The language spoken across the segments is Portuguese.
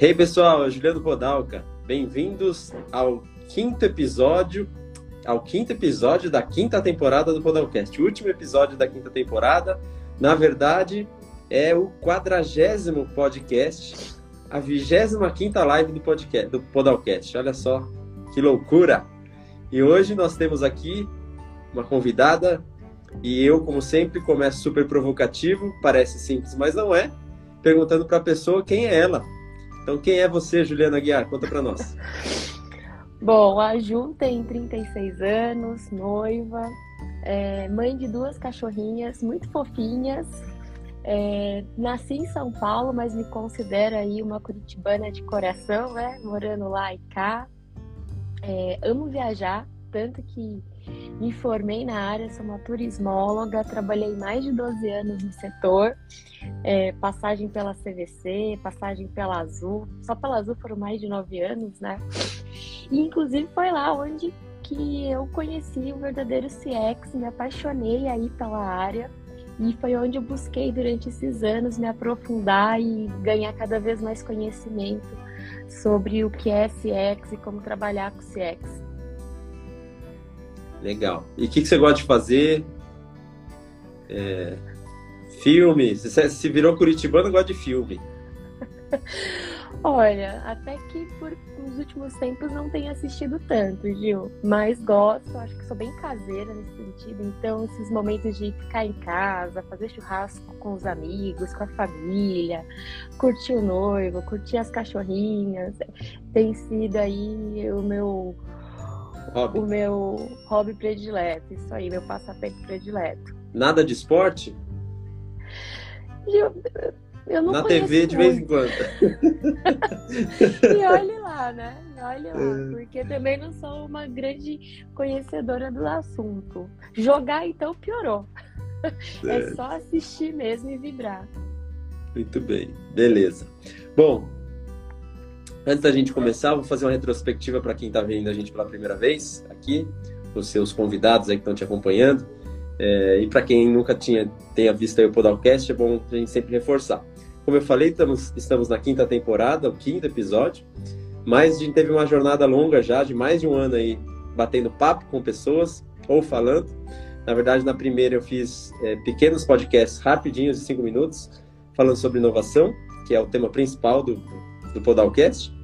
Hey pessoal, Juliano Podalca. Bem-vindos ao quinto episódio, ao quinto episódio da quinta temporada do Podalcast. O último episódio da quinta temporada, na verdade, é o quadragésimo podcast, a vigésima quinta live do podcast, do Podalcast. Olha só que loucura! E hoje nós temos aqui uma convidada e eu, como sempre, começo super provocativo, parece simples, mas não é, perguntando para a pessoa quem é ela. Então, quem é você, Juliana Guiar? Conta para nós. Bom, a Ju tem 36 anos, noiva, é, mãe de duas cachorrinhas muito fofinhas. É, nasci em São Paulo, mas me considero aí uma curitibana de coração, né? Morando lá e cá. É, amo viajar, tanto que me formei na área, sou uma turismóloga, trabalhei mais de 12 anos no setor, é, passagem pela CVC, passagem pela Azul, só pela Azul foram mais de 9 anos, né? E inclusive foi lá onde que eu conheci o verdadeiro CX, me apaixonei aí pela área e foi onde eu busquei durante esses anos me aprofundar e ganhar cada vez mais conhecimento sobre o que é CX e como trabalhar com CX. Legal. E o que, que, você gosta de fazer? É... Filme? Você se virou curitibano, gosta de filme? Olha, até que por nos últimos tempos não tenho assistido tanto, Gil. Mas gosto, acho que sou bem caseira nesse sentido. Então, esses momentos de ficar em casa, fazer churrasco com os amigos, com a família, curtir o noivo, curtir as cachorrinhas, tem sido aí o meu hobby. o meu hobby predileto, isso aí, meu passatempo predileto. Nada de esporte? Eu, eu não Na TV de vez em quando. e olhe lá, né? E olhe lá, é. porque também não sou uma grande conhecedora do assunto. Jogar, então, piorou. É, é só assistir mesmo e vibrar. Muito bem, beleza. Bom, Antes da gente começar, vou fazer uma retrospectiva para quem está vendo a gente pela primeira vez aqui, os seus convidados aí que estão te acompanhando. É, e para quem nunca tinha, tenha visto o Podalcast, é bom a gente sempre reforçar. Como eu falei, estamos, estamos na quinta temporada, o quinto episódio, mas a gente teve uma jornada longa já, de mais de um ano aí, batendo papo com pessoas ou falando. Na verdade, na primeira eu fiz é, pequenos podcasts rapidinhos, de cinco minutos, falando sobre inovação, que é o tema principal do, do Podalcast.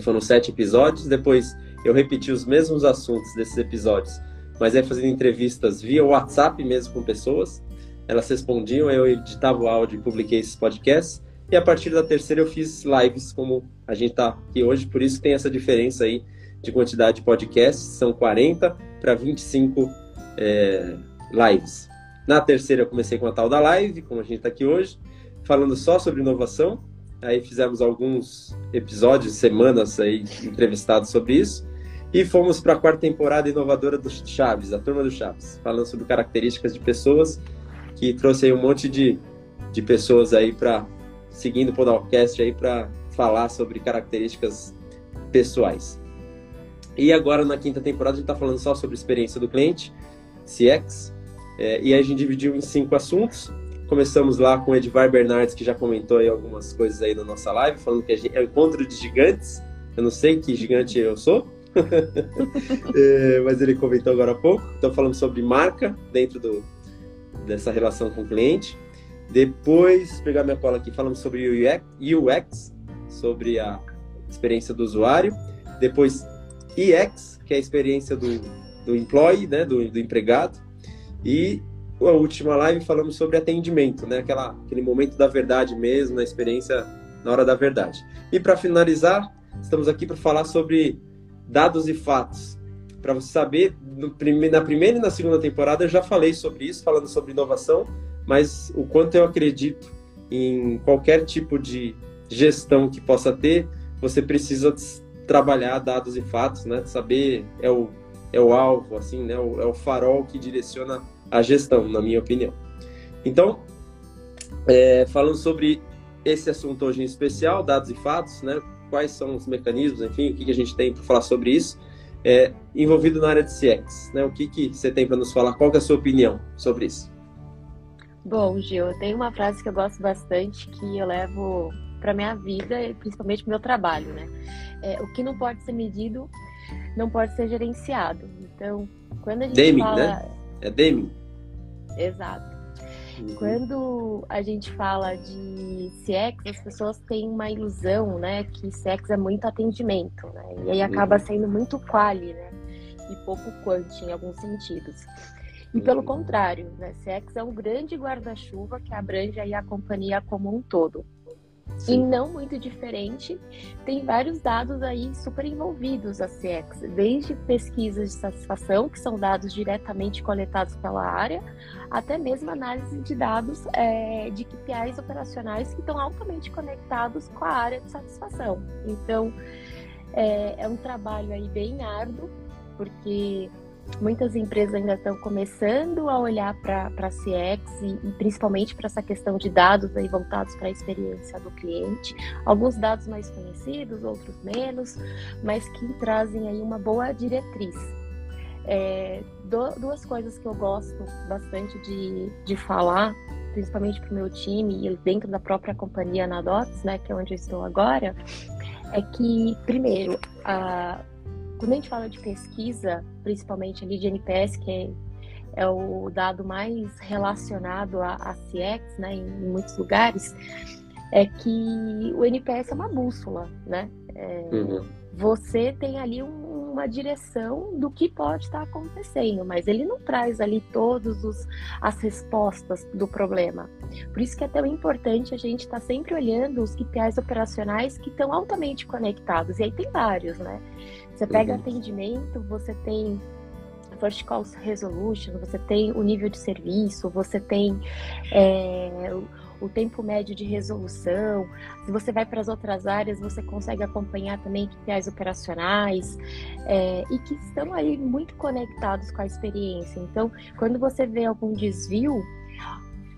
Foram sete episódios. Depois eu repeti os mesmos assuntos desses episódios, mas é fazendo entrevistas via WhatsApp mesmo com pessoas. Elas respondiam, eu editava o áudio e publiquei esses podcasts. E a partir da terceira eu fiz lives, como a gente está aqui hoje, por isso tem essa diferença aí de quantidade de podcasts, são 40 para 25 é, lives. Na terceira eu comecei com a tal da live, como a gente está aqui hoje, falando só sobre inovação. Aí fizemos alguns episódios, semanas aí entrevistados sobre isso. E fomos para a quarta temporada inovadora do Chaves, a turma do Chaves, falando sobre características de pessoas, que trouxe aí um monte de, de pessoas aí para seguindo o podcast aí para falar sobre características pessoais. E agora na quinta temporada a gente está falando só sobre experiência do cliente, CX, é, e a gente dividiu em cinco assuntos. Começamos lá com o Edvar Bernardes, que já comentou aí algumas coisas aí na nossa live, falando que é o encontro de gigantes. Eu não sei que gigante eu sou, é, mas ele comentou agora há pouco. Então falamos sobre marca dentro do, dessa relação com o cliente. Depois, pegar minha cola aqui, falamos sobre UX, UX sobre a experiência do usuário. Depois, EX, que é a experiência do, do employee, né, do, do empregado. E a última live falamos sobre atendimento, né? Aquela, aquele momento da verdade mesmo, na experiência na hora da verdade. E para finalizar, estamos aqui para falar sobre dados e fatos. Para você saber, na primeira e na segunda temporada eu já falei sobre isso, falando sobre inovação, mas o quanto eu acredito em qualquer tipo de gestão que possa ter, você precisa trabalhar dados e fatos, né? Saber é o, é o alvo, assim, né? é o farol que direciona a gestão, na minha opinião. Então, é, falando sobre esse assunto hoje em especial, dados e fatos, né? Quais são os mecanismos, enfim, o que, que a gente tem para falar sobre isso, é, envolvido na área de CX, né? O que, que você tem para nos falar? Qual é a sua opinião sobre isso? Bom, Gil, tem uma frase que eu gosto bastante que eu levo para minha vida, principalmente para meu trabalho, né? É, o que não pode ser medido não pode ser gerenciado. Então, quando a gente Deming, fala... né? É Deming. Exato. Uhum. Quando a gente fala de CX, as pessoas têm uma ilusão, né, que CX é muito atendimento, né? E aí acaba uhum. sendo muito quali, né? E pouco quant em alguns sentidos. E pelo uhum. contrário, né, CX é um grande guarda-chuva que abrange aí a companhia como um todo. Sim. E não muito diferente, tem vários dados aí super envolvidos a CX, desde pesquisas de satisfação, que são dados diretamente coletados pela área, até mesmo análise de dados é, de KPIs operacionais que estão altamente conectados com a área de satisfação. Então, é, é um trabalho aí bem árduo, porque muitas empresas ainda estão começando a olhar para CX e, e principalmente para essa questão de dados aí voltados para a experiência do cliente. Alguns dados mais conhecidos, outros menos, mas que trazem aí uma boa diretriz. É, do, duas coisas que eu gosto bastante de, de falar, principalmente para o meu time e dentro da própria companhia na Dots, né, que é onde eu estou agora, é que, primeiro, a, quando a gente fala de pesquisa, principalmente ali de NPS, que é, é o dado mais relacionado a, a CX, né, em, em, muitos lugares, é que o NPS é uma bússola, né? É, uhum. Você tem ali um, uma direção do que pode estar acontecendo, mas ele não traz ali todas as respostas do problema. Por isso que é tão importante a gente estar tá sempre olhando os KPIs operacionais que estão altamente conectados. E aí tem vários, né? Você pega uhum. atendimento, você tem first call resolution, você tem o nível de serviço, você tem é, o, tempo médio de resolução. Se você vai para as outras áreas, você consegue acompanhar também KPIs operacionais é, e que estão aí muito conectados com a experiência. Então, quando você vê algum desvio,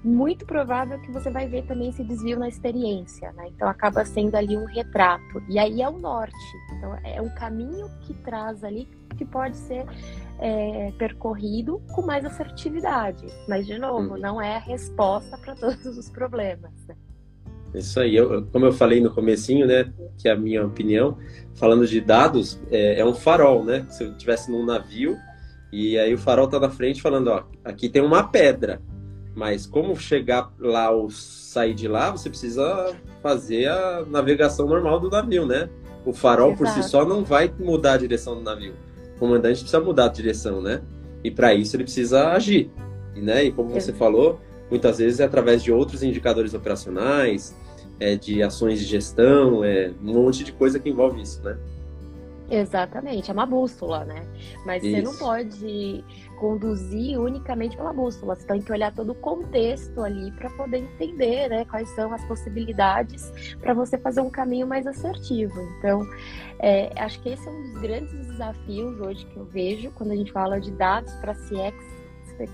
muito provável que você vai ver também esse desvio na experiência, né? Então acaba sendo ali um retrato. E aí é o norte. Então é um caminho que traz ali que pode ser é, percorrido com mais assertividade. Mas, de novo, hum. não é a resposta para todos os problemas. Né? Isso aí, eu, como eu falei no comecinho, né, que é a minha opinião, falando de dados, é, é um farol, né? Se eu estivesse num navio e aí o farol tá na frente falando, ó, aqui tem uma pedra, mas como chegar lá ou sair de lá, você precisa fazer a navegação normal do navio, né? O farol Exato. por si só não vai mudar a direção do navio. O comandante precisa mudar a direção, né? E para isso ele precisa agir. E, né? e como você falou, muitas vezes é através de outros indicadores operacionais, é, de ações de gestão, é um monte de coisa que envolve isso, né? Exatamente, é uma bússola, né? Mas Isso. você não pode conduzir unicamente pela bússola, você tem que olhar todo o contexto ali para poder entender né, quais são as possibilidades para você fazer um caminho mais assertivo. Então, é, acho que esse é um dos grandes desafios hoje que eu vejo quando a gente fala de dados para CX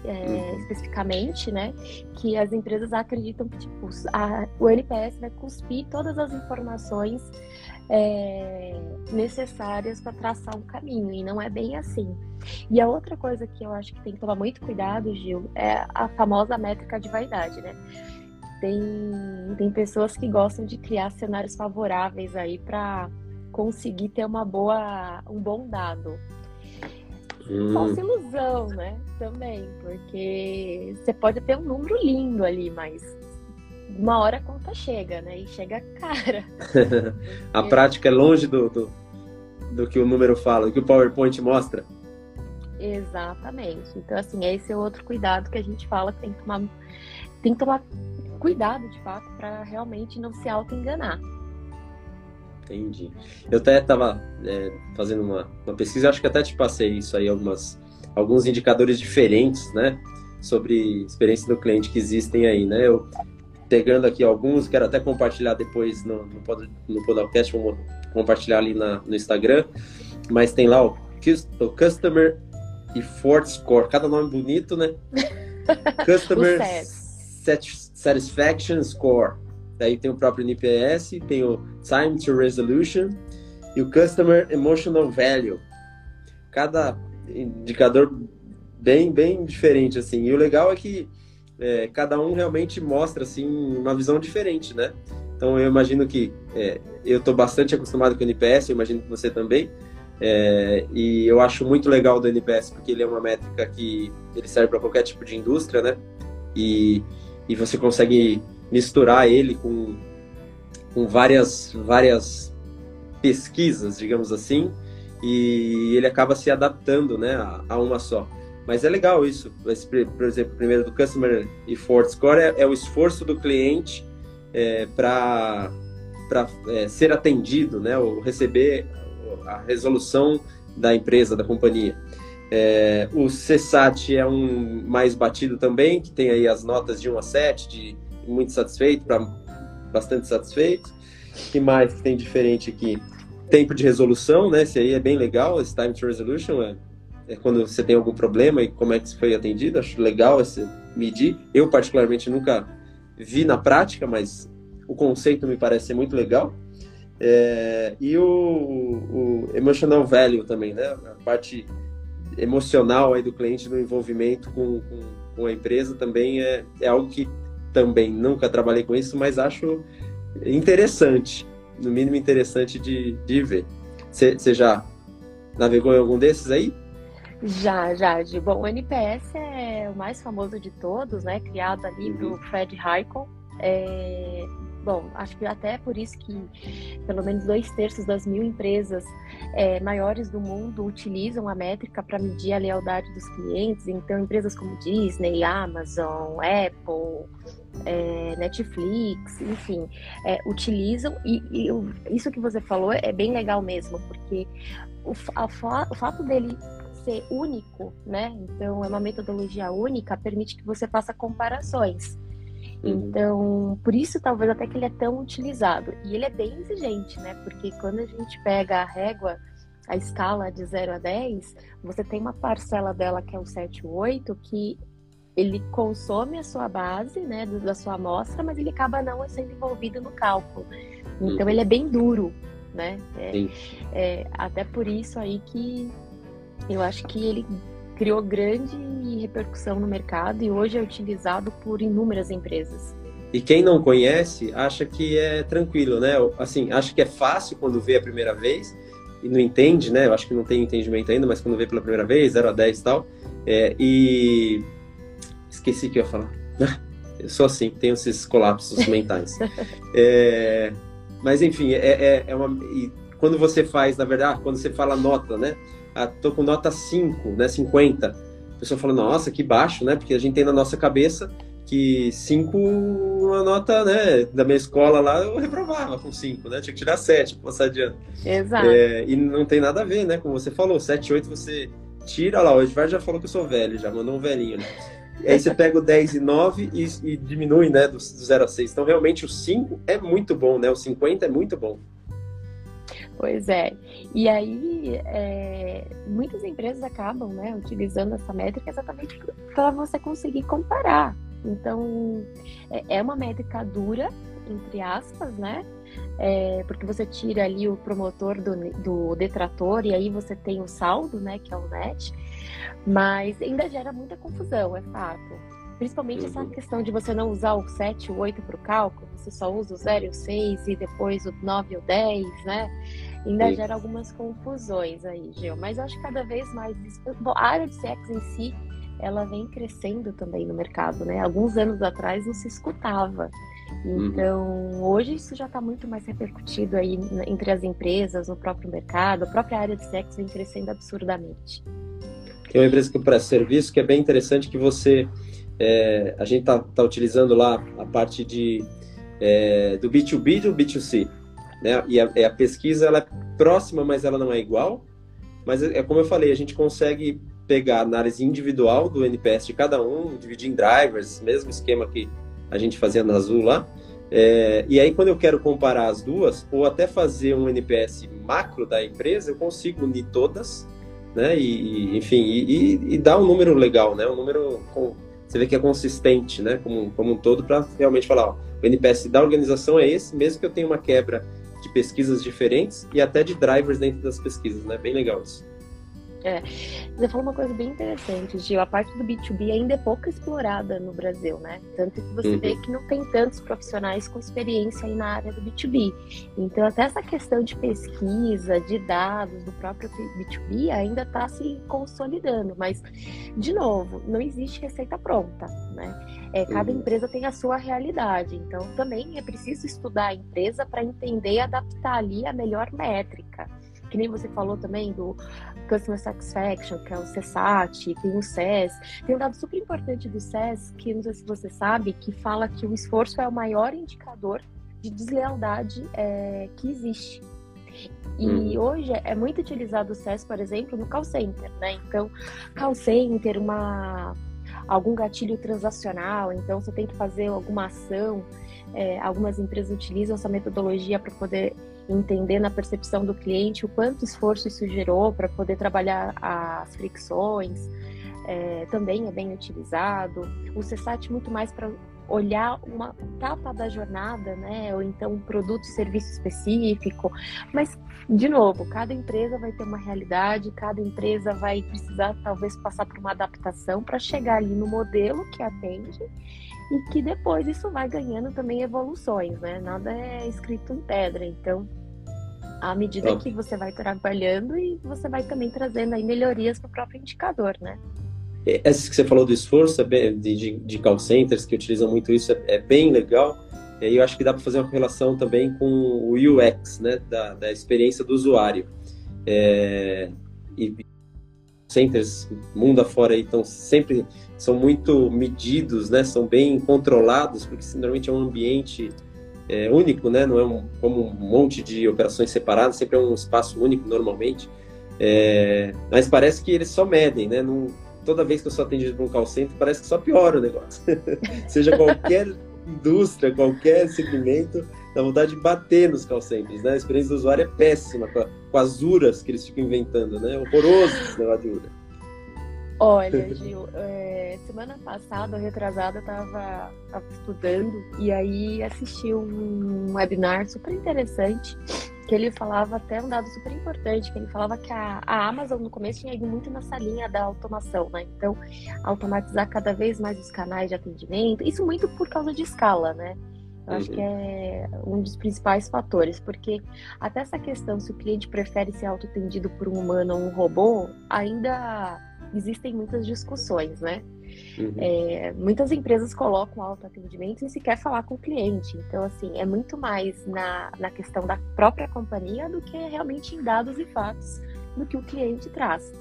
é, uhum. especificamente, né? Que as empresas acreditam que tipo, a, o NPS vai cuspir todas as informações é, necessárias para traçar um caminho, e não é bem assim. E a outra coisa que eu acho que tem que tomar muito cuidado, Gil, é a famosa métrica de vaidade, né? Tem, tem pessoas que gostam de criar cenários favoráveis aí para conseguir ter uma boa, um bom dado. Hum. Falsa ilusão, né? Também, porque você pode ter um número lindo ali, mas uma hora a conta chega, né? E chega cara. a prática é longe do, do, do, que o número fala, do que o PowerPoint mostra. Exatamente. Então, assim, esse é outro cuidado que a gente fala que tem que tomar, tem que tomar cuidado, de fato, para realmente não se auto-enganar. Entendi. Eu até estava é, fazendo uma, uma pesquisa, acho que até te passei isso aí, algumas, alguns indicadores diferentes, né? Sobre experiência do cliente que existem aí, né? Eu pegando aqui alguns, quero até compartilhar depois no, no, no podcast, vou compartilhar ali na, no Instagram, mas tem lá o, o Customer Effort Score, cada nome bonito, né? Customer Satisfaction Score. Daí tem o próprio NPS, tem o Time to Resolution e o Customer Emotional Value. Cada indicador bem, bem diferente, assim. E o legal é que é, cada um realmente mostra assim uma visão diferente, né? Então eu imagino que é, eu estou bastante acostumado com o NPS, eu imagino que você também. É, e eu acho muito legal do NPS porque ele é uma métrica que ele serve para qualquer tipo de indústria, né? E, e você consegue misturar ele com, com várias, várias pesquisas, digamos assim, e ele acaba se adaptando né, a, a uma só. Mas é legal isso. Esse, por exemplo, primeiro do Customer Effort Score é, é o esforço do cliente é, para é, ser atendido, né, ou receber a resolução da empresa, da companhia. É, o CSAT é um mais batido também, que tem aí as notas de 1 a 7, de muito satisfeito para bastante satisfeito. O que mais que tem diferente aqui? Tempo de resolução, né? Esse aí é bem legal, esse time to resolution é, quando você tem algum problema e como é que foi atendido. Acho legal esse medir. Eu particularmente nunca vi na prática, mas o conceito me parece ser muito legal. É, e o, o, emotional value também, né? A parte emocional aí do cliente, do envolvimento com, com, com, a empresa também é, é algo que também nunca trabalhei com isso, mas acho interessante, no mínimo interessante de, de ver. Você já navegou em algum desses aí? Já, já. De, bom, o NPS é o mais famoso de todos, né? Criado ali uhum. do Fred Heiko. É, Bom, acho que até por isso que pelo menos dois terços das mil empresas é, maiores do mundo utilizam a métrica para medir a lealdade dos clientes. Então, empresas como Disney, Amazon, Apple, é, Netflix, enfim, é, utilizam. E, e, isso que você falou é bem legal mesmo, porque o, a, o fato dele ser único, né? Então, é uma metodologia única, permite que você faça comparações. Uhum. Então, por isso talvez até que ele é tão utilizado. E ele é bem exigente, né? Porque quando a gente pega a régua, a escala de 0 a 10, você tem uma parcela dela que é o 7, 8, que ele consome a sua base, né, da sua amostra, mas ele acaba não sendo envolvido no cálculo. Então, uhum. ele é bem duro, né? É, é, até por isso aí que eu acho que ele criou grande repercussão no mercado e hoje é utilizado por inúmeras empresas. E quem não conhece acha que é tranquilo, né? Assim, acha que é fácil quando vê a primeira vez e não entende, né? Eu acho que não tem entendimento ainda, mas quando vê pela primeira vez, 0 a 10 e tal. É, e esqueci o que eu ia falar. Eu sou assim, tenho esses colapsos mentais. É, mas enfim, é, é, é uma. E quando você faz, na verdade, quando você fala nota, né? Ah, tô com nota 5, né, 50. A pessoa fala, nossa, que baixo, né? Porque a gente tem na nossa cabeça que 5, uma nota, né, da minha escola lá, eu reprovava com 5, né? Tinha que tirar 7 para passar adiante. Exato. É, e não tem nada a ver, né? Como você falou, 7, 8 você tira lá. O Edvar já falou que eu sou velho, já mandou um velhinho, né? E aí você pega o 10 e 9 e, e diminui, né, do, do 0 a 6. Então, realmente, o 5 é muito bom, né? O 50 é muito bom. Pois é. E aí, é, muitas empresas acabam né, utilizando essa métrica exatamente para você conseguir comparar. Então, é, é uma métrica dura, entre aspas, né? É, porque você tira ali o promotor do, do detrator e aí você tem o saldo, né, que é o net, mas ainda gera muita confusão, é fato. Principalmente essa uhum. questão de você não usar o 7, o 8 para o cálculo, você só usa o 0 e o 6 e depois o 9 e o 10, né? Ainda gera algumas confusões aí, Gil. Mas eu acho que cada vez mais. Bom, a área de CX em si, ela vem crescendo também no mercado, né? Alguns anos atrás não se escutava. Uhum. Então, uhum. hoje isso já está muito mais repercutido aí entre as empresas, no próprio mercado. A própria área de CX vem crescendo absurdamente. Tem uma empresa que presta serviço que é bem interessante que você é, a gente está tá utilizando lá a parte de, é, do B2B e do B2C. Né? E a, a, pesquisa ela é próxima, mas ela não é igual. Mas é, é como eu falei, a gente consegue pegar análise individual do NPS de cada um, dividir em drivers, mesmo esquema que a gente fazia na Azul lá. É, e aí, quando eu quero comparar as duas, ou até fazer um NPS macro da empresa, eu consigo unir todas, né? E, enfim, e, e, e dar um número legal, né? Um número com, você vê que é consistente, né, como, como um todo, para realmente falar, ó, o NPS da organização é esse, mesmo que eu tenha uma quebra de pesquisas diferentes e até de drivers dentro das pesquisas, né? Bem legal isso. É, você falou uma coisa bem interessante, Gil. A parte do B2B ainda é pouco explorada no Brasil, né? Tanto que você uhum. vê que não tem tantos profissionais com experiência aí na área do B2B. Então, até essa questão de pesquisa, de dados do próprio B2B ainda está se consolidando. Mas, de novo, não existe receita pronta, né? É, cada uhum. empresa tem a sua realidade. Então, também é preciso estudar a empresa para entender e adaptar ali a melhor métrica que nem você falou também do Customer Satisfaction, que é o CSAT, tem o SES. Tem um dado super importante do SES, que não sei se você sabe, que fala que o esforço é o maior indicador de deslealdade é, que existe. E hum. hoje é muito utilizado o SES, por exemplo, no call center, né? Então, call center, uma, algum gatilho transacional, então você tem que fazer alguma ação. É, algumas empresas utilizam essa metodologia para poder entender na percepção do cliente o quanto esforço isso gerou para poder trabalhar as fricções, é, também é bem utilizado. O CSAT muito mais para olhar uma etapa da jornada, né? Ou então um produto, serviço específico. Mas, de novo, cada empresa vai ter uma realidade, cada empresa vai precisar talvez passar por uma adaptação para chegar ali no modelo que atende e que depois isso vai ganhando também evoluções, né? Nada é escrito em pedra. Então, à medida que você vai trabalhando e você vai também trazendo aí melhorias para o próprio indicador, né? É, Essa que você falou do esforço é de, de, de call centers que utilizam muito isso é, é bem legal. E eu acho que dá para fazer uma relação também com o UX, né, da, da experiência do usuário. É, e centers mundo afora estão sempre são muito medidos, né, são bem controlados porque normalmente é um ambiente é, único, né? Não é um, como um monte de operações separadas, sempre é um espaço único normalmente. É, mas parece que eles só medem, né? Não, toda vez que eu sou atendido por um call center, parece que só piora o negócio. Seja qualquer indústria, qualquer segmento, dá vontade de bater nos call centers, né? A experiência do usuário é péssima, com, a, com as URAs que eles ficam inventando, né? Horroroso esse negócio de URA. Olha, Gil, é, semana passada, retrasada, eu tava, tava, estudando e aí assisti um webinar super interessante que ele falava até um dado super importante, que ele falava que a, a Amazon no começo tinha ido muito nessa linha da automação, né? Então, automatizar cada vez mais os canais de atendimento, isso muito por causa de escala, né? Eu acho que uhum. é um dos principais fatores, porque até essa questão se o cliente prefere ser autoatendido por um humano ou um robô, ainda existem muitas discussões, né? Uhum. É, muitas empresas colocam autoatendimento sem sequer falar com o cliente. Então, assim, é muito mais na, na questão da própria companhia do que realmente em dados e fatos do que o cliente traz.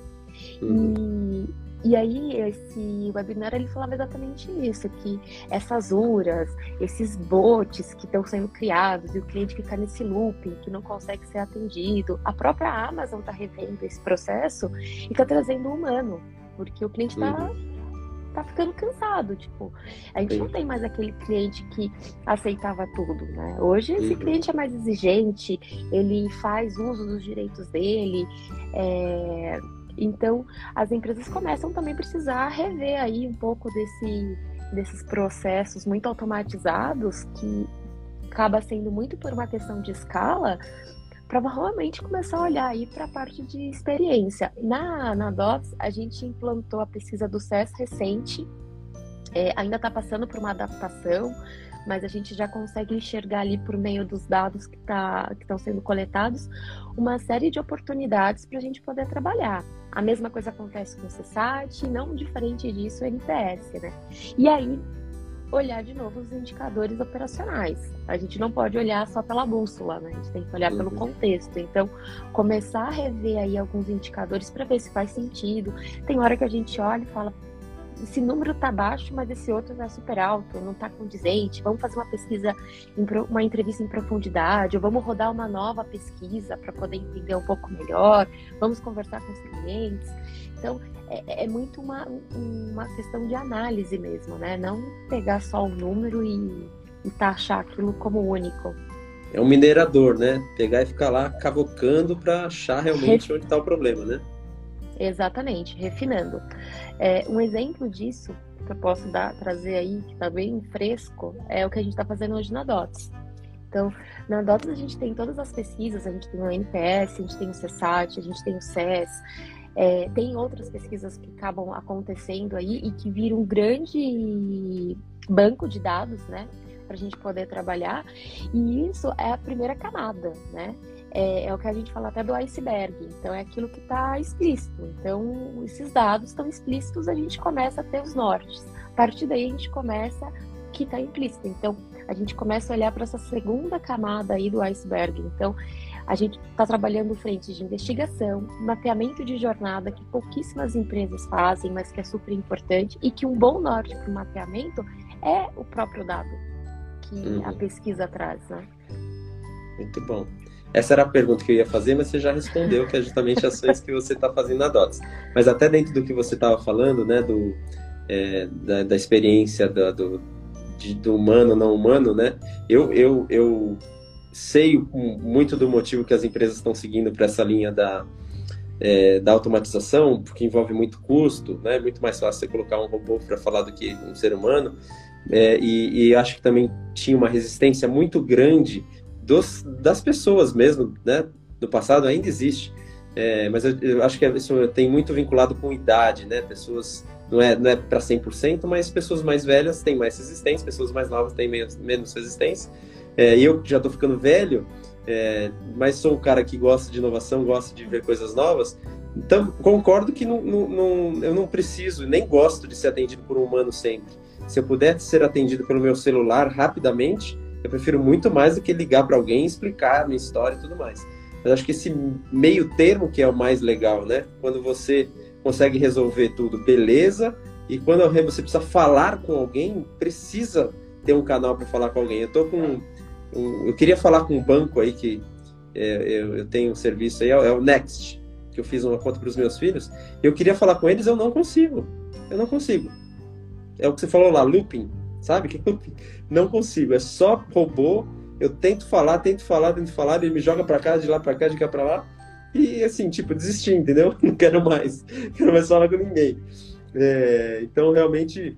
Uhum. E, e aí, esse webinar, ele falava exatamente isso, que essas URAs, esses bots que estão sendo criados e o cliente fica nesse looping, que não consegue ser atendido. A própria Amazon está revendo esse processo e está trazendo o humano, porque o cliente está uhum tá ficando cansado, tipo, a gente Sim. não tem mais aquele cliente que aceitava tudo, né? Hoje esse uhum. cliente é mais exigente, ele faz uso dos direitos dele, é... então as empresas começam também a precisar rever aí um pouco desse, desses processos muito automatizados que acaba sendo muito por uma questão de escala, para realmente começar a olhar aí para a parte de experiência. Na, na DOTS, a gente implantou a pesquisa do SES recente, é, ainda está passando por uma adaptação, mas a gente já consegue enxergar ali por meio dos dados que tá, estão sendo coletados uma série de oportunidades para a gente poder trabalhar. A mesma coisa acontece com o CSAT, não diferente disso o NPS, né? E aí olhar de novo os indicadores operacionais. A gente não pode olhar só pela bússola, né? A gente tem que olhar uhum. pelo contexto. Então, começar a rever aí alguns indicadores para ver se faz sentido. Tem hora que a gente olha e fala, esse número tá baixo, mas esse outro tá super alto, não tá condizente. Vamos fazer uma pesquisa, uma entrevista em profundidade, ou vamos rodar uma nova pesquisa para poder entender um pouco melhor. Vamos conversar com os clientes. Então, é, é, muito uma, uma questão de análise mesmo, né? Não pegar só o número e, e taxar aquilo como único. É um minerador, né? Pegar e ficar lá cavocando para achar realmente Ref... onde está o problema, né? Exatamente, refinando. É, um exemplo disso que eu posso dar, trazer aí, que está bem fresco, é o que a gente está fazendo hoje na DOTS. Então, na DOTS a gente tem todas as pesquisas, a gente tem o NPS, a gente tem o CSAT, a gente tem o SES, É, tem outras pesquisas que acabam acontecendo aí e que viram um grande banco de dados, né? Para a gente poder trabalhar. E isso é a primeira camada, né? É, é, o que a gente fala até do iceberg. Então, é aquilo que está explícito. Então, esses dados estão explícitos, a gente começa a ter os nortes. A partir daí, a gente começa que está implícito. Então, a gente começa a olhar para essa segunda camada aí do iceberg. Então, a gente está trabalhando frente de investigação, mapeamento de jornada, que pouquíssimas empresas fazem, mas que é super importante, e que um bom norte para o mapeamento é o próprio dado que uhum. a pesquisa traz. Né? Muito bom. Essa era a pergunta que eu ia fazer, mas você já respondeu, que é justamente ações que você está fazendo na DOTS. Mas até dentro do que você estava falando, né, do, é, da, da, experiência da, do, de, do humano, não humano, né, eu, eu, eu sei muito do motivo que as empresas estão seguindo para essa linha da, é, da automatização, porque envolve muito custo, né, é muito mais fácil você colocar um robô para falar do que um ser humano, é, e, e acho que também tinha uma resistência muito grande dos, das pessoas mesmo, né? Do passado ainda existe. É, mas eu, eu, acho que isso tem muito vinculado com idade, né? Pessoas, não é, não é para 100%, mas pessoas mais velhas têm mais resistência, pessoas mais novas têm menos, menos resistência. É, eu já estou ficando velho, é, mas sou um cara que gosta de inovação, gosta de ver coisas novas. Então, concordo que não, não, não, eu não preciso, nem gosto de ser atendido por um humano sempre. Se eu puder ser atendido pelo meu celular rapidamente, eu prefiro muito mais do que ligar para alguém, explicar a minha história e tudo mais. Mas acho que esse meio termo que é o mais legal, né? Quando você consegue resolver tudo, beleza. E quando você precisa falar com alguém, precisa ter um canal para falar com alguém. Eu tô com um, eu queria falar com um banco aí que é, eu, eu, tenho um serviço aí, é, é o Next, que eu fiz uma conta para os meus filhos. Eu queria falar com eles, eu não consigo. Eu não consigo. É o que você falou lá, looping sabe? Que eu não consigo. É só robô. Eu tento falar, tento falar, tento falar, ele me joga para cá, de lá para cá, de cá para lá. E assim, tipo, desisti, entendeu? Não quero mais. Quero mais falar com ninguém. É, então, realmente,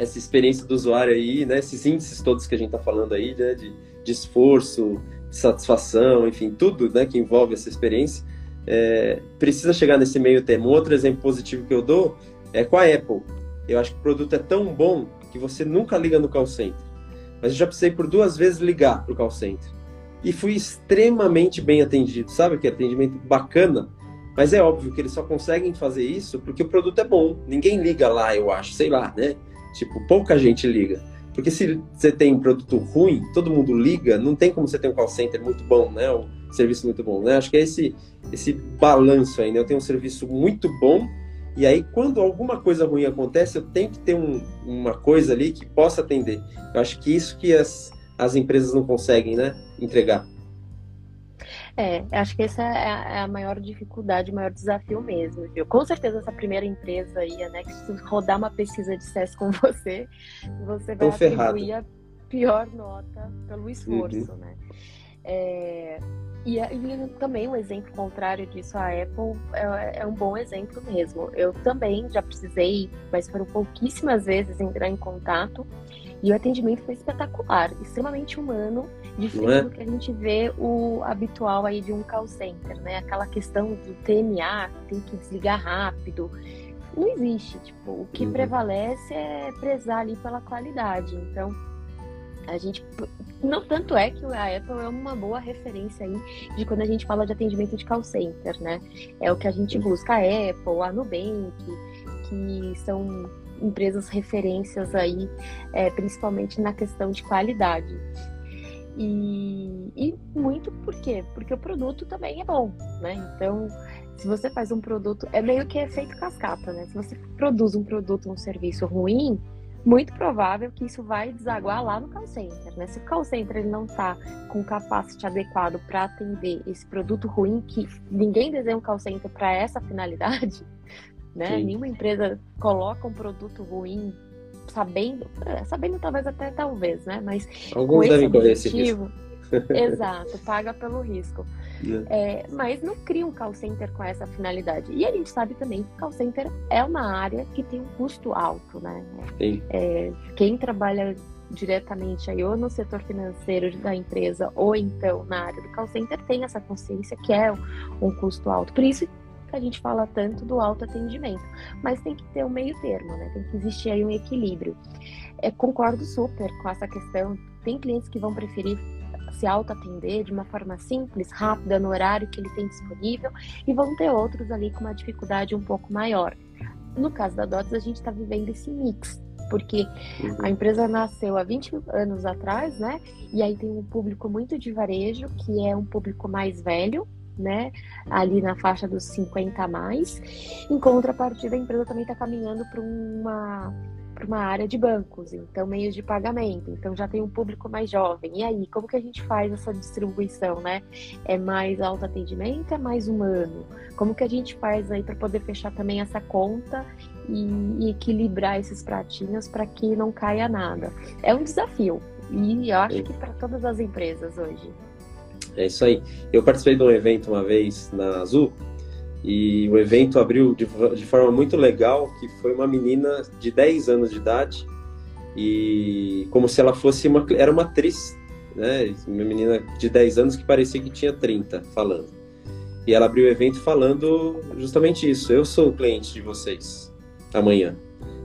essa experiência do usuário aí, né? Esses índices todos que a gente tá falando aí, né? De, de esforço, de satisfação, enfim, tudo né, que envolve essa experiência, é, precisa chegar nesse meio termo. Outro exemplo positivo que eu dou é com a Apple. Eu acho que o produto é tão bom que você nunca liga no call center. Mas eu já precisei por duas vezes ligar para o call center. E fui extremamente bem atendido, sabe? Que atendimento bacana. Mas é óbvio que eles só conseguem fazer isso porque o produto é bom. Ninguém liga lá, eu acho, sei lá, né? Tipo, pouca gente liga. Porque se você tem um produto ruim, todo mundo liga, não tem como você ter um call center muito bom, né? Um serviço muito bom, né? Acho que é esse, esse balanço aí, né? Eu tenho um serviço muito bom e aí, quando alguma coisa ruim acontece, eu tenho que ter um, uma coisa ali que possa atender. Eu acho que isso que as, as empresas não conseguem, né, entregar. É, acho que essa é a, é a maior dificuldade, o maior desafio mesmo, viu? Com certeza essa primeira empresa aí, né, que se rodar uma pesquisa de sucesso com você, você vai atribuir a pior nota pelo esforço, uhum. né? É, e, e, também um exemplo contrário disso, a Apple é, é, um bom exemplo mesmo. Eu também já precisei, mas foram pouquíssimas vezes entrar em contato e o atendimento foi espetacular, extremamente humano, diferente é? do que a gente vê o habitual aí de um call center, né? Aquela questão do TMA, que tem que desligar rápido. Não existe, tipo, o que uhum. prevalece é prezar ali pela qualidade. Então, a gente não tanto é que a Apple é uma boa referência aí de quando a gente fala de atendimento de call center, né? É o que a gente busca a Apple, a Nubank, que são empresas referências aí, é, principalmente na questão de qualidade. E, e muito por quê? Porque o produto também é bom, né? Então, se você faz um produto, é meio que efeito cascata, né? Se você produz um produto, um serviço ruim, muito provável que isso vai desaguar lá no call center, né? Se o call center ele não está com capacity adequado para atender esse produto ruim, que ninguém desenha um call center para essa finalidade, né? Sim. Nenhuma empresa coloca um produto ruim sabendo, é, sabendo talvez até talvez, né? Mas alguns devem correr esse risco. Exato, paga pelo risco. É, mas não cria um call center com essa finalidade. E a gente sabe também que call center é uma área que tem um custo alto, né? É, quem trabalha diretamente aí ou no setor financeiro da empresa ou então na área do call center tem essa consciência que é um custo alto. Por isso que a gente fala tanto do autoatendimento. Mas tem que ter um meio termo, né? Tem que existir aí um equilíbrio. É, concordo super com essa questão. Tem clientes que vão preferir se auto-atender de uma forma simples, rápida, no horário que ele tem disponível, e vão ter outros ali com uma dificuldade um pouco maior. No caso da DOTS, a gente está vivendo esse mix, porque uhum. a empresa nasceu há 20 anos atrás, né? E aí tem um público muito de varejo, que é um público mais velho, né? Ali na faixa dos 50 a mais. Em contrapartida, a empresa também está caminhando para uma para uma área de bancos, então meios de pagamento, então já tem um público mais jovem. E aí, como que a gente faz essa distribuição, né? É mais autoatendimento, é mais humano? Como que a gente faz aí para poder fechar também essa conta e, e equilibrar esses pratinhos para que não caia nada? É um desafio e eu acho que para todas as empresas hoje. É isso aí. Eu participei de um evento uma vez na Azul e o evento abriu de, de, forma muito legal, que foi uma menina de 10 anos de idade e como se ela fosse uma era uma atriz, né? Uma menina de 10 anos que parecia que tinha 30 falando. E ela abriu o evento falando justamente isso. Eu sou o cliente de vocês amanhã.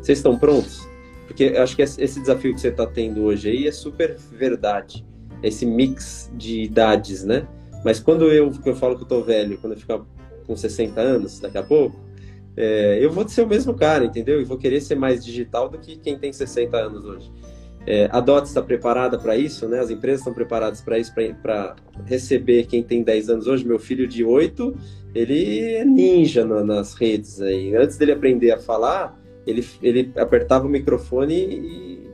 Vocês estão prontos? Porque eu acho que esse desafio que você está tendo hoje aí é super verdade. Esse mix de idades, né? Mas quando eu, eu falo que eu tô velho, quando eu ficar com 60 anos daqui a pouco, é, eu vou ser o mesmo cara, entendeu? E vou querer ser mais digital do que quem tem 60 anos hoje. É, a DOT está preparada para isso, né? As empresas estão preparadas para isso, para receber quem tem 10 anos hoje. Meu filho de 8, ele é ninja no, nas redes. Aí. Antes dele aprender a falar, ele, ele apertava o microfone e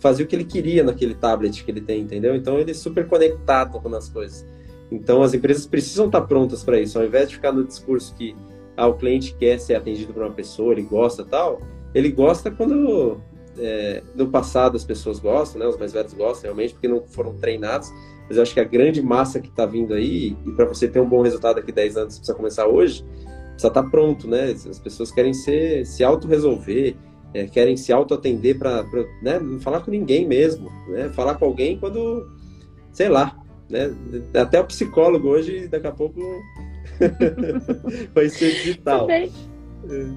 fazia o que ele queria naquele tablet que ele tem, entendeu? Então ele é super conectado com as coisas. Então, as empresas precisam estar prontas para isso. Ao invés de ficar no discurso que ah, o cliente quer ser atendido por uma pessoa, ele gosta tal, ele gosta quando é, no passado as pessoas gostam, né? Os mais velhos gostam realmente porque não foram treinados. Mas eu acho que a grande massa que está vindo aí, e para você ter um bom resultado daqui 10 anos, precisa começar hoje, precisa estar tá pronto, né? As pessoas querem ser, se auto-resolver, é, querem se auto-atender para né? não falar com ninguém mesmo, né? Falar com alguém quando, sei lá, né? Até o psicólogo hoje, daqui a pouco, vai ser digital.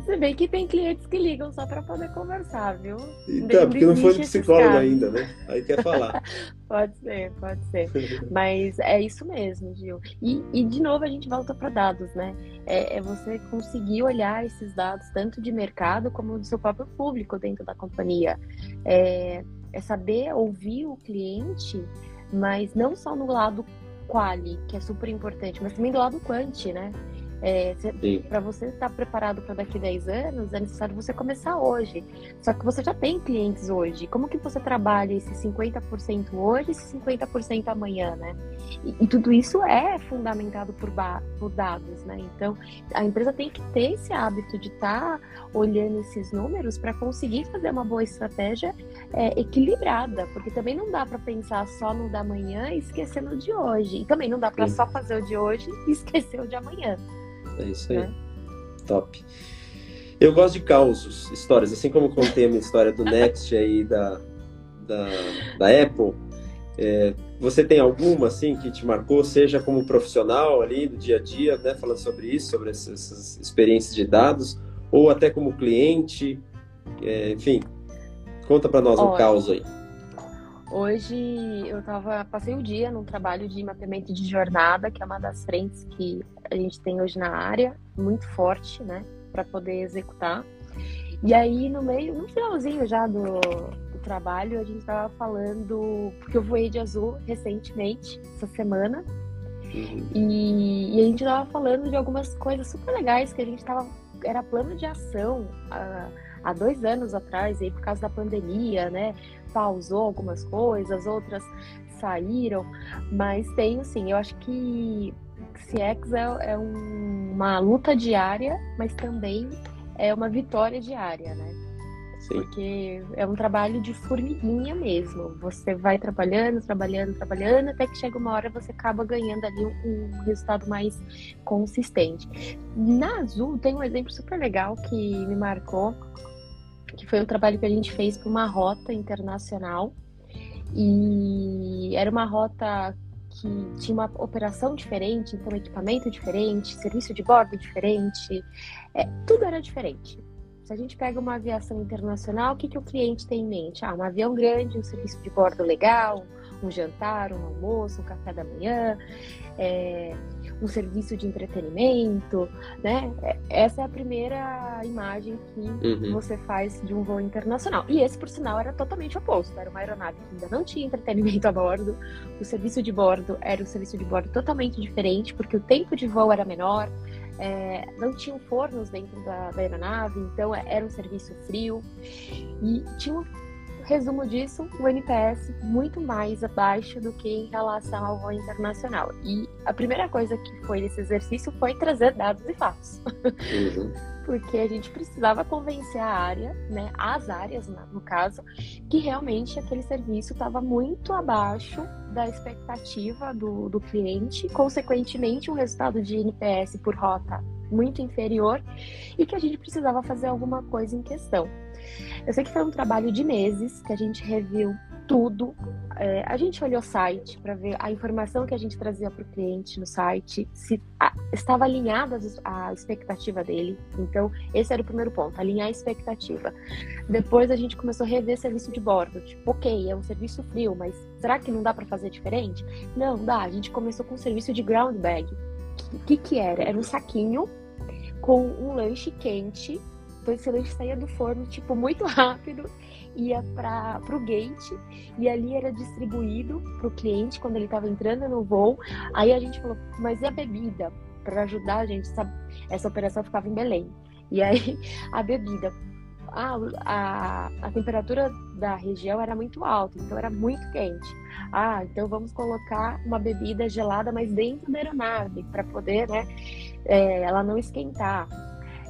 Se bem, que tem clientes que ligam só para poder conversar, viu? Então, porque não foi psicólogo ainda, né? Aí quer falar. pode ser, pode ser. Mas é isso mesmo, Gil. E, e de novo a gente volta para dados, né? É, é, você conseguir olhar esses dados tanto de mercado como do seu próprio público dentro da companhia. É, é saber ouvir o cliente mas não só no lado quali, que é super importante, mas também do lado quanti, né? É, para você estar preparado para daqui a 10 anos, é necessário você começar hoje. Só que você já tem clientes hoje. Como que você trabalha esse 50% hoje e esse 50% amanhã, né? E, e, tudo isso é fundamentado por, por, dados, né? Então, a empresa tem que ter esse hábito de estar tá olhando esses números para conseguir fazer uma boa estratégia é, equilibrada, porque também não dá para pensar só no da manhã e esquecer no de hoje. E também não dá para só fazer o de hoje e esquecer o de amanhã. É isso aí. É. Top. Eu gosto de causos, histórias. Assim como contei a minha história do Next aí da, da, da Apple, é, você tem alguma assim que te marcou, seja como profissional ali do dia a dia, né, falando sobre isso, sobre essas, essas experiências de dados, ou até como cliente, é, enfim, conta para nós Olha, um caos aí. Hoje eu tava, passei o dia num trabalho de mapeamento de jornada, que é uma das frentes que a gente tem hoje na área, muito forte, né, para poder executar. E aí no meio, no finalzinho já do, do trabalho, a gente estava falando, porque eu voei de azul recentemente, essa semana, uhum. e, e, a gente estava falando de algumas coisas super legais que a gente estava, era plano de ação há, há dois anos atrás, aí por causa da pandemia, né, pausou algumas coisas, outras saíram, mas tem assim, eu acho que CX é, é um, uma luta diária, mas também é uma vitória diária, né? Sim. Porque é um trabalho de formiguinha mesmo. Você vai trabalhando, trabalhando, trabalhando, até que chega uma hora você acaba ganhando ali um, um resultado mais consistente. Na Azul tem um exemplo super legal que me marcou, que foi um trabalho que a gente fez para uma rota internacional. E era uma rota que tinha uma operação diferente, então equipamento diferente, serviço de bordo diferente, é, tudo era diferente. Se a gente pega uma aviação internacional, o que, que o cliente tem em mente? Ah, um avião grande, um serviço de bordo legal, um jantar, um almoço, um café da manhã, é, um serviço de entretenimento, né? É, essa é a primeira imagem que uhum. você faz de um voo internacional. E esse, por sinal, era totalmente oposto. Era uma aeronave que ainda não tinha entretenimento a bordo. O serviço de bordo era um serviço de bordo totalmente diferente, porque o tempo de voo era menor. É, não tinham fornos dentro da, da, aeronave, então era um serviço frio. E tinha resumo disso, o NPS muito mais abaixo do que em relação ao voo internacional. E a primeira coisa que foi nesse exercício foi trazer dados e fatos. Uhum. Porque a gente precisava convencer a área, né, as áreas, no caso, que realmente aquele serviço estava muito abaixo da expectativa do, do cliente, consequentemente, um resultado de NPS por rota muito inferior e que a gente precisava fazer alguma coisa em questão. Eu sei que foi um trabalho de meses que a gente reviu tudo. É, a gente olhou o site para ver a informação que a gente trazia para o cliente no site, se a, estava alinhada à expectativa dele. Então, esse era o primeiro ponto, alinhar a expectativa. Depois a gente começou a rever serviço de bordo. Tipo, ok, é um serviço frio, mas será que não dá para fazer diferente? Não, dá. A gente começou com um serviço de ground bag. O que, que era? Era um saquinho com um lanche quente lanche saía do forno, tipo, muito rápido, ia para o gate e ali era distribuído para o cliente quando ele estava entrando no voo. Aí a gente falou, mas e a bebida? Para ajudar a gente? Essa operação ficava em Belém. E aí a bebida. Ah, a, a temperatura da região era muito alta, então era muito quente. Ah, então vamos colocar uma bebida gelada, mas dentro da aeronave, para poder, né, é, ela não esquentar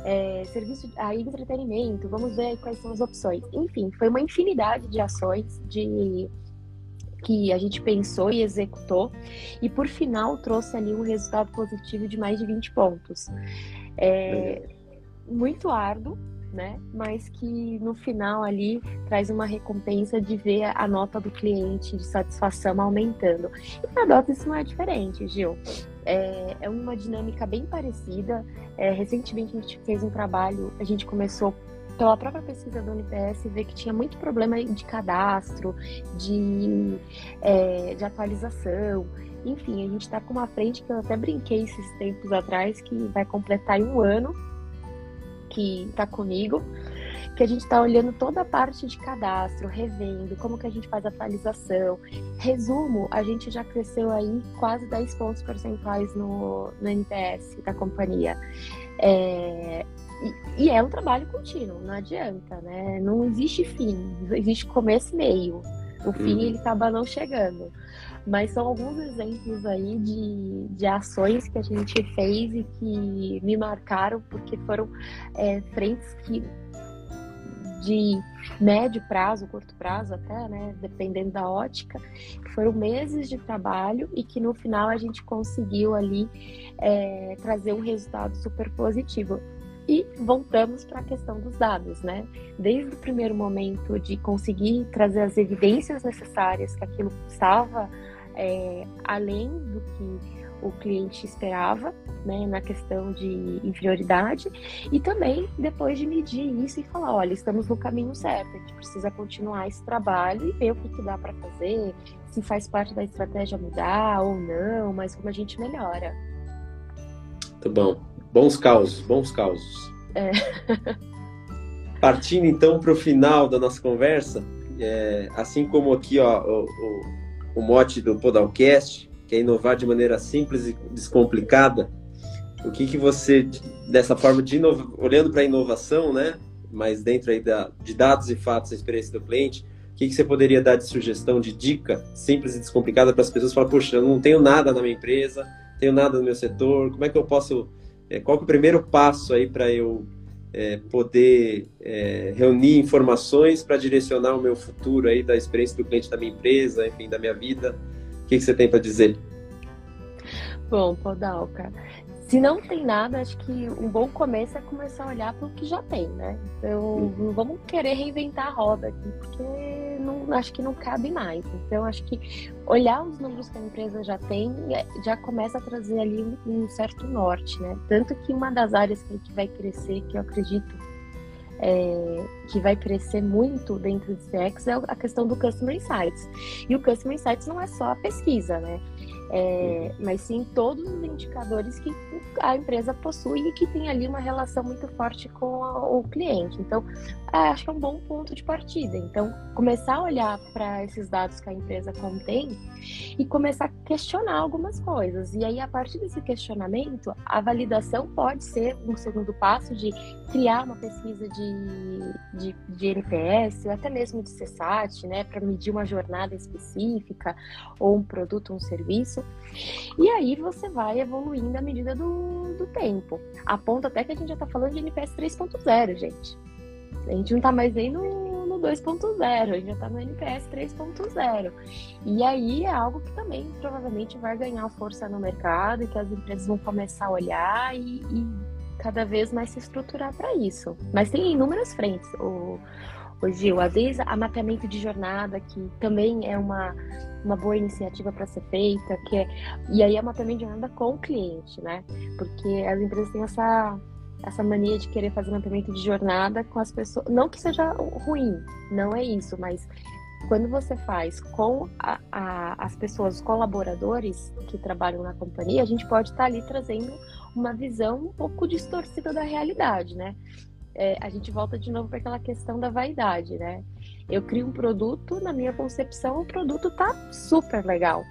é, serviço aí entretenimento, vamos ver quais são as opções. Enfim, foi uma infinidade de ações de que a gente pensou e executou e por final trouxe ali um resultado positivo de mais de 20 pontos. É, muito árduo, né? Mas que no final ali traz uma recompensa de ver a nota do cliente de satisfação aumentando. E para a Dota isso não é diferente, Gil. É, é uma dinâmica bem parecida. É, recentemente a gente fez um trabalho, a gente começou pela própria pesquisa do UNPS, ver que tinha muito problema de cadastro, de, é, de atualização. Enfim, a gente está com uma frente que eu até brinquei esses tempos atrás, que vai completar um ano, que está comigo, a gente está olhando toda a parte de cadastro, revendo, como que a gente faz a atualização. Resumo, a gente já cresceu aí quase 10 pontos percentuais no, no NPS da companhia. É, e, e, é um trabalho contínuo, não adianta, né? Não existe fim, existe começo e meio. O fim, uhum. ele acaba não chegando. Mas são alguns exemplos aí de, de ações que a gente fez e que me marcaram, porque foram é, frentes que de médio prazo, curto prazo até, né, dependendo da ótica, foram meses de trabalho e que no final a gente conseguiu ali é, trazer um resultado super positivo. E voltamos para a questão dos dados, né? Desde o primeiro momento de conseguir trazer as evidências necessárias que aquilo estava é, além do que o cliente esperava, né, na questão de inferioridade, e também depois de medir isso e falar, olha, estamos no caminho certo, a gente precisa continuar esse trabalho e ver o que, que dá para fazer, se faz parte da estratégia mudar ou não, mas como a gente melhora. Muito bom. Bons causos, bons causos. É. Partindo então para o final da nossa conversa, é, assim como aqui ó, o, o o mote do Podalcast, que é inovar de maneira simples e descomplicada. O que, que você, dessa forma de inova, olhando para a inovação, né, mas dentro aí da, de dados e fatos, a experiência do cliente, o que, que você poderia dar de sugestão, de dica simples e descomplicada para as pessoas falar, poxa, eu não tenho nada na minha empresa, tenho nada no meu setor, como é que eu posso, é, qual é o primeiro passo aí para eu é, poder é, reunir informações para direcionar o meu futuro aí da experiência do cliente da minha empresa, enfim, da minha vida. O que, que você tem para dizer? Bom, Podalca, se não tem nada, acho que um bom começo é começar a olhar para o que já tem, né? Então, não vamos querer reinventar a roda aqui, porque não, acho que não cabe mais. Então, acho que olhar os números que a empresa já tem é, já começa a trazer ali um, um certo norte, né? Tanto que uma das áreas que, que vai crescer, que eu acredito é, que vai crescer muito dentro do CX é a questão do Customer Insights. E o Customer Insights não é só a pesquisa, né? É, uhum. mas sim todos os indicadores que a empresa possui e que tem ali uma relação muito forte com a, o cliente. Então, é, acho que é um bom ponto de partida. Então, começar a olhar para esses dados que a empresa contém e começar a questionar algumas coisas. E aí, a partir desse questionamento, a validação pode ser um segundo passo de criar uma pesquisa de, de, de NPS, até mesmo de CSAT, né, para medir uma jornada específica, ou um produto, um serviço. E aí você vai evoluindo à medida do, do tempo. A ponto até que a gente já está falando de NPS 3.0, gente. A gente não está mais nem no, no 2.0, a gente já está no NPS 3.0. E aí é algo que também provavelmente vai ganhar força no mercado e que as empresas vão começar a olhar e, e cada vez mais se estruturar para isso. Mas tem inúmeras frentes. O, o Gil, às vezes a mapeamento de jornada, que também é uma, uma boa iniciativa para ser feita, que é, e aí é mapeamento de jornada com o cliente, né? Porque as empresas têm essa essa mania de querer fazer mapeamento de jornada com as pessoas. Não que seja ruim, não é isso, mas quando você faz com a, a, as pessoas, os colaboradores que trabalham na companhia, a gente pode estar ali trazendo uma visão um pouco distorcida da realidade, né? É, a gente volta de novo para aquela questão da vaidade, né? Eu crio um produto, na minha concepção, o produto tá super legal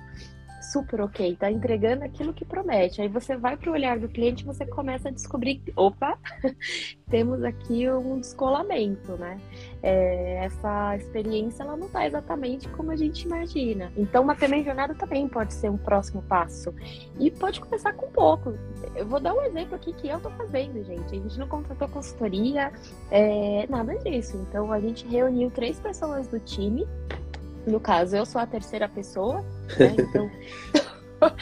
super ok, tá entregando aquilo que promete. Aí você vai para o olhar do cliente você começa a descobrir, opa, temos aqui um descolamento, né? É, essa experiência ela não está exatamente como a gente imagina. Então, uma mapeamento jornada também pode ser um próximo passo. E pode começar com pouco. Eu vou dar um exemplo aqui que eu estou fazendo, gente. A gente não contratou consultoria, é, nada disso. Então, a gente reuniu três pessoas do time no caso, eu sou a terceira pessoa, né? Então,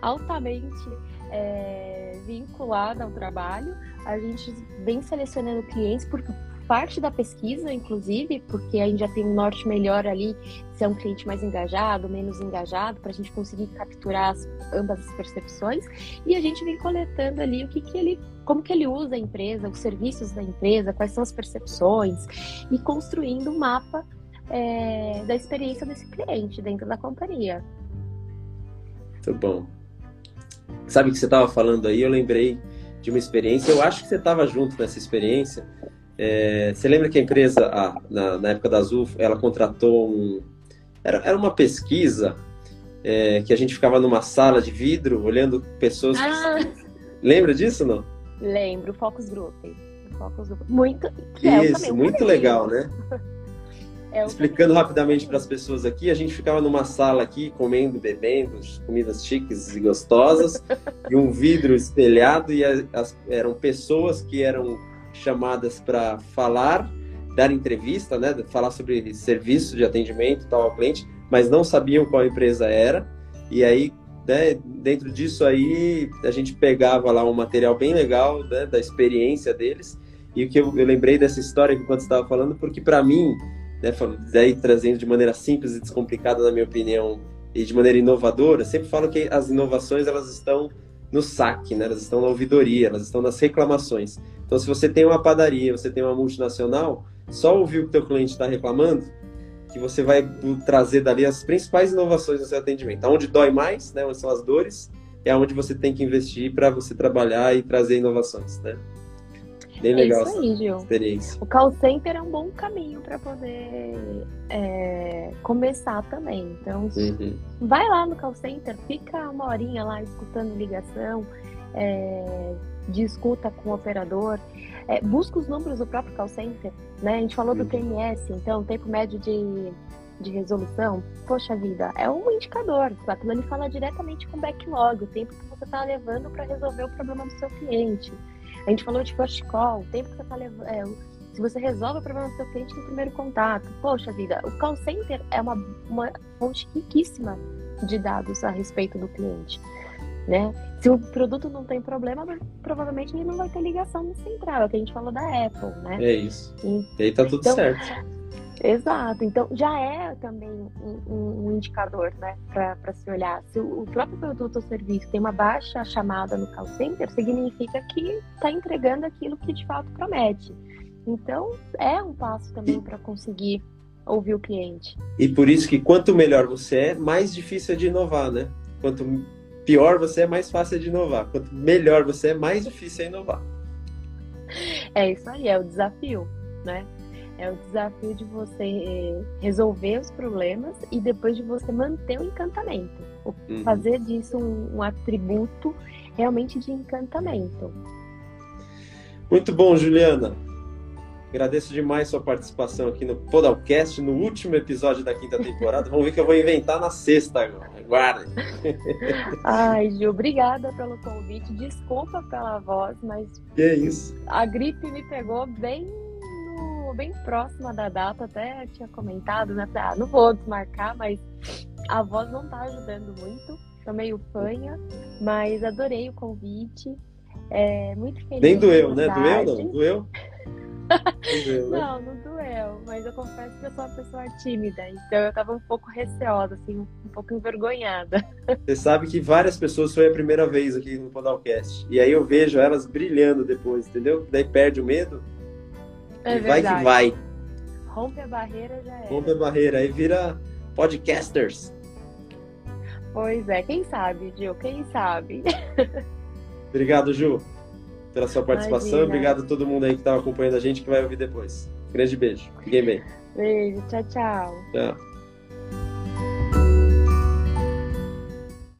altamente é, vinculada ao trabalho. A gente vem selecionando clientes por parte da pesquisa, inclusive, porque a gente já tem um norte melhor ali, se é um cliente mais engajado, menos engajado, para a gente conseguir capturar as, ambas as percepções. E a gente vem coletando ali o que, que ele, como que ele usa a empresa, os serviços da empresa, quais são as percepções, e construindo um mapa é, da experiência desse cliente dentro da companhia. Muito bom. Sabe o que você estava falando aí? Eu lembrei de uma experiência. Eu acho que você estava junto nessa experiência. É, você lembra que a empresa, ah, na, na, época da Azul, ela contratou um. Era, era uma pesquisa é, que a gente ficava numa sala de vidro olhando pessoas. Ah. Lembra disso não? Lembro, Focus Group. Focus Group. Muito. Isso, é, muito legal, né? É Explicando rapidamente para as pessoas aqui, a gente ficava numa sala aqui comendo, bebendo, comidas chiques e gostosas, e um vidro espelhado, e as, eram pessoas que eram chamadas para falar, dar entrevista, né, falar sobre serviço de atendimento tal ao cliente, mas não sabiam qual empresa era. E aí, né, dentro disso aí, a gente pegava lá um material bem legal né, da experiência deles. E o que eu, eu lembrei dessa história enquanto estava falando, porque para mim né, daí trazendo de maneira simples e descomplicada, na minha opinião, e de maneira inovadora, sempre falo que as inovações elas estão no saque, né? elas estão na ouvidoria, elas estão nas reclamações. Então, se você tem uma padaria, você tem uma multinacional, só ouvir o que o teu cliente está reclamando, que você vai trazer dali as principais inovações no seu atendimento. Onde dói mais, né? onde são as dores, é onde você tem que investir para você trabalhar e trazer inovações. Né? Bem é legal isso aí, Gil. experiência. O call center é um bom caminho para poder é, começar também. Então, uhum. vai lá no call center, fica uma horinha lá escutando ligação, é, discuta com o operador, é, busca os números do próprio call center. Né? A gente falou uhum. do TMS, então, tempo médio de, de resolução. Poxa vida, é um indicador. Aquilo ali fala diretamente com o backlog, o tempo que você está levando para resolver o problema do seu cliente. A gente falou de first call, o tempo que você está levando. É, se você resolve o problema do seu cliente no primeiro contato. Poxa vida, o call center é uma, uma fonte riquíssima de dados a respeito do cliente. Né? Se o produto não tem problema, provavelmente ele não vai ter ligação no central, é o que a gente falou da Apple, né? É isso. E, e aí tá tudo então, certo. Exato. Então, já é também um, um indicador, né, para se olhar. Se o próprio produto ou serviço tem uma baixa chamada no call center, significa que está entregando aquilo que de fato promete. Então, é um passo também para conseguir ouvir o cliente. E por isso que quanto melhor você é, mais difícil é de inovar, né? Quanto pior você é, mais fácil é de inovar. Quanto melhor você é, mais difícil é inovar. É isso aí, é o desafio, né? É o desafio de você eh, resolver os problemas e depois de você manter o encantamento. Uhum. Fazer disso um, um atributo realmente de encantamento. Muito bom, Juliana. Agradeço demais sua participação aqui no Podalcast, no último episódio da quinta temporada. Vamos ver que eu vou inventar na sexta agora. Aguardem. Ai, Gil, obrigada pelo convite. Desculpa pela voz, mas. Que é isso? A gripe me pegou bem bem próxima da data, até tinha comentado, né? Ah, não vou desmarcar, mas a voz não tá ajudando muito. Tô meio fanha, mas adorei o convite. É, muito feliz. Nem doeu, né? Doeu não? Doeu? Doeu, né? Não, não doeu, mas eu confesso que eu sou uma pessoa tímida, então eu tava um pouco receosa, assim, um pouco envergonhada. Você sabe que várias pessoas foi a primeira vez aqui no Podalcast, e aí eu vejo elas brilhando depois, entendeu? Daí perde o medo é e vai que vai. Rompe a barreira já é. Rompe a barreira, aí vira podcasters. Pois é, quem sabe, Gil, quem sabe. Obrigado, Ju pela sua participação. Imagina. Obrigado a todo mundo aí que estava acompanhando a gente que vai ouvir depois. Grande beijo. Fiquem bem. Beijo. Tchau, tchau. Tchau.